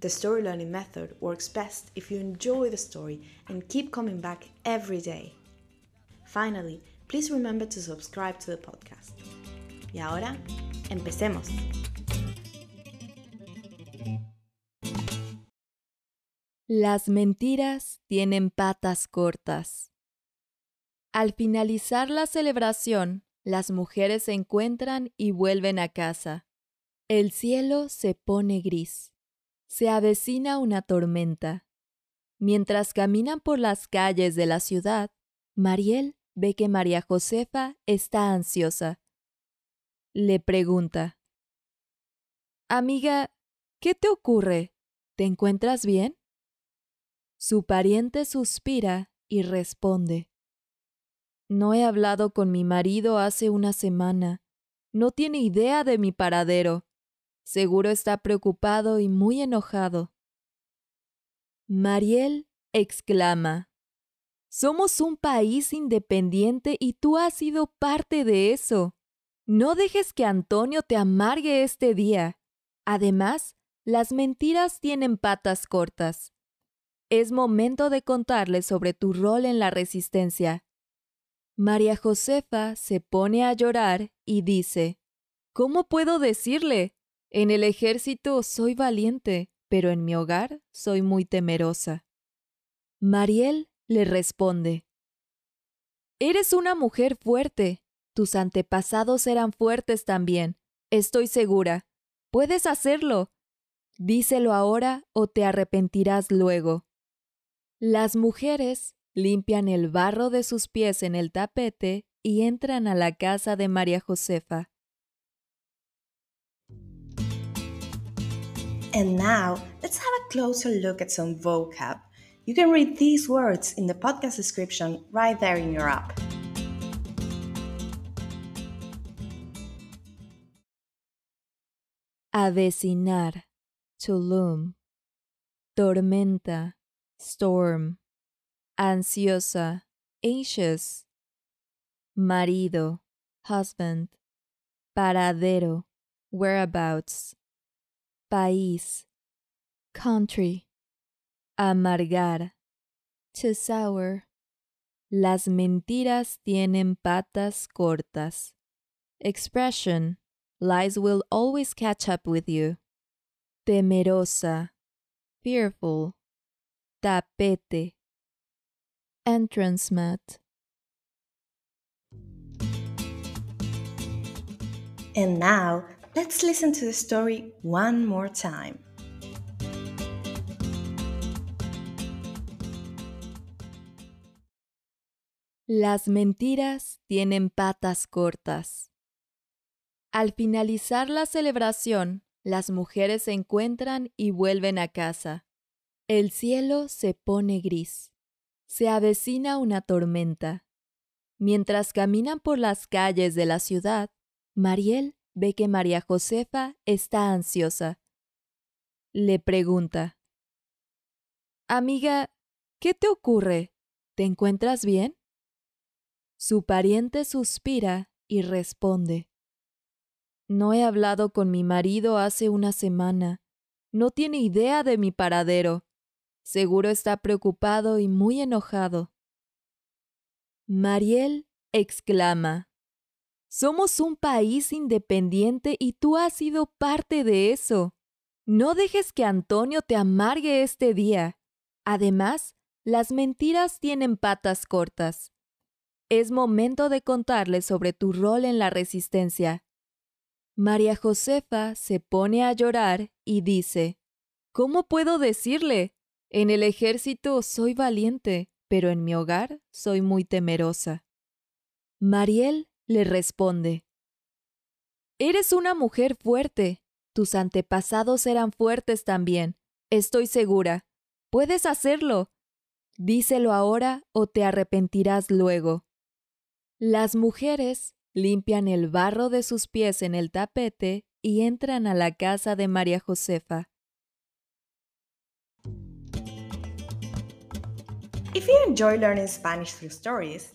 the story learning method works best if you enjoy the story and keep coming back every day. Finally, please remember to subscribe to the podcast. Y ahora, empecemos. Las mentiras tienen patas cortas. Al finalizar la celebración, las mujeres se encuentran y vuelven a casa. El cielo se pone gris. Se avecina una tormenta. Mientras caminan por las calles de la ciudad, Mariel ve que María Josefa está ansiosa. Le pregunta, Amiga, ¿qué te ocurre? ¿Te encuentras bien? Su pariente suspira y responde, No he hablado con mi marido hace una semana. No tiene idea de mi paradero. Seguro está preocupado y muy enojado. Mariel exclama, Somos un país independiente y tú has sido parte de eso. No dejes que Antonio te amargue este día. Además, las mentiras tienen patas cortas. Es momento de contarles sobre tu rol en la resistencia. María Josefa se pone a llorar y dice, ¿Cómo puedo decirle? En el ejército soy valiente, pero en mi hogar soy muy temerosa. Mariel le responde, Eres una mujer fuerte. Tus antepasados eran fuertes también. Estoy segura. Puedes hacerlo. Díselo ahora o te arrepentirás luego. Las mujeres limpian el barro de sus pies en el tapete y entran a la casa de María Josefa. And now, let's have a closer look at some vocab. You can read these words in the podcast description right there in your app. Avecinar, to loom. Tormenta, storm. Ansiosa, anxious. Marido, husband. Paradero, whereabouts. País, country. Amargar, to sour. Las mentiras tienen patas cortas. Expression, lies will always catch up with you. Temerosa, fearful. Tapete, entrance mat. And now, let's listen to the story one more time. Las mentiras tienen patas cortas. Al finalizar la celebración, las mujeres se encuentran y vuelven a casa. El cielo se pone gris. Se avecina una tormenta. Mientras caminan por las calles de la ciudad, Mariel ve que María Josefa está ansiosa. Le pregunta, Amiga, ¿qué te ocurre? ¿Te encuentras bien? Su pariente suspira y responde, No he hablado con mi marido hace una semana. No tiene idea de mi paradero. Seguro está preocupado y muy enojado. Mariel exclama, Somos un país independiente y tú has sido parte de eso. No dejes que Antonio te amargue este día. Además, las mentiras tienen patas cortas. Es momento de contarles sobre tu rol en la resistencia. María Josefa se pone a llorar y dice, ¿Cómo puedo decirle? En el ejército soy valiente, pero en mi hogar soy muy temerosa. Mariel le responde, Eres una mujer fuerte. Tus antepasados eran fuertes también. Estoy segura. Puedes hacerlo. Díselo ahora o te arrepentirás luego. Las mujeres limpian el barro de sus pies en el tapete y entran a la casa de María Josefa. If you enjoy learning Spanish through stories,